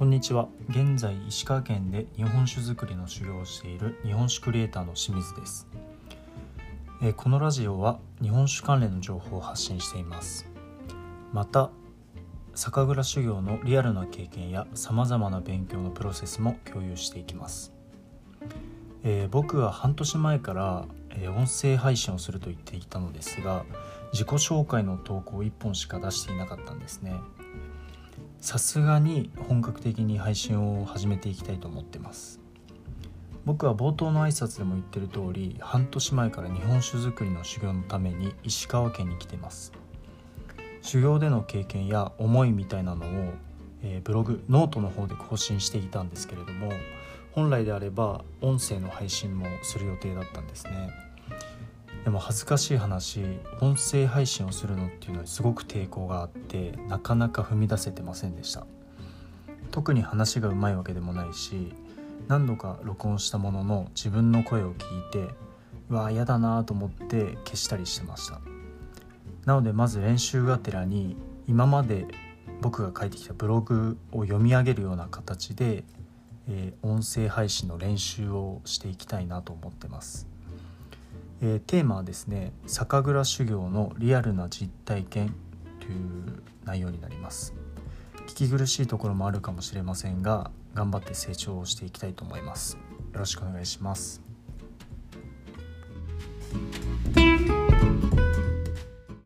こんにちは。現在石川県で日本酒造りの修行をしている日本酒クリエイターの清水です。えこのラジオは日本酒関連の情報を発信しています。また酒蔵修行のリアルな経験やさまざまな勉強のプロセスも共有していきます、えー僕は半年前から、え音声配信をすると言っていたのですが自己紹介の投稿を1本しか出していなかったんですね。さすがに本格的に配信を始めていきたいと思ってます。僕は冒頭の挨拶でも言ってる通り半年前から日本酒造りの修行のために石川県に来てます。修行での経験や思いみたいなのを、えーブログノートの方で更新していたんですけれども本来であれば音声の配信もする予定だったんですね。でも恥ずかしい話音声配信をするのっていうのにすごく抵抗があってなかなか踏み出せてませんでした。特に話がうまいわけでもないし何度か録音したものの自分の声を聞いてうわ嫌だなと思って消したりしてました。なのでまず練習がてらに今まで僕が書いてきたブログを読み上げるような形で、えー音声配信の練習をしていきたいなと思ってます。えーテーマはですね酒蔵修行のリアルな実体験という内容になります。聞き苦しいところもあるかもしれませんが頑張って成長をしていきたいと思います。よろしくお願いします。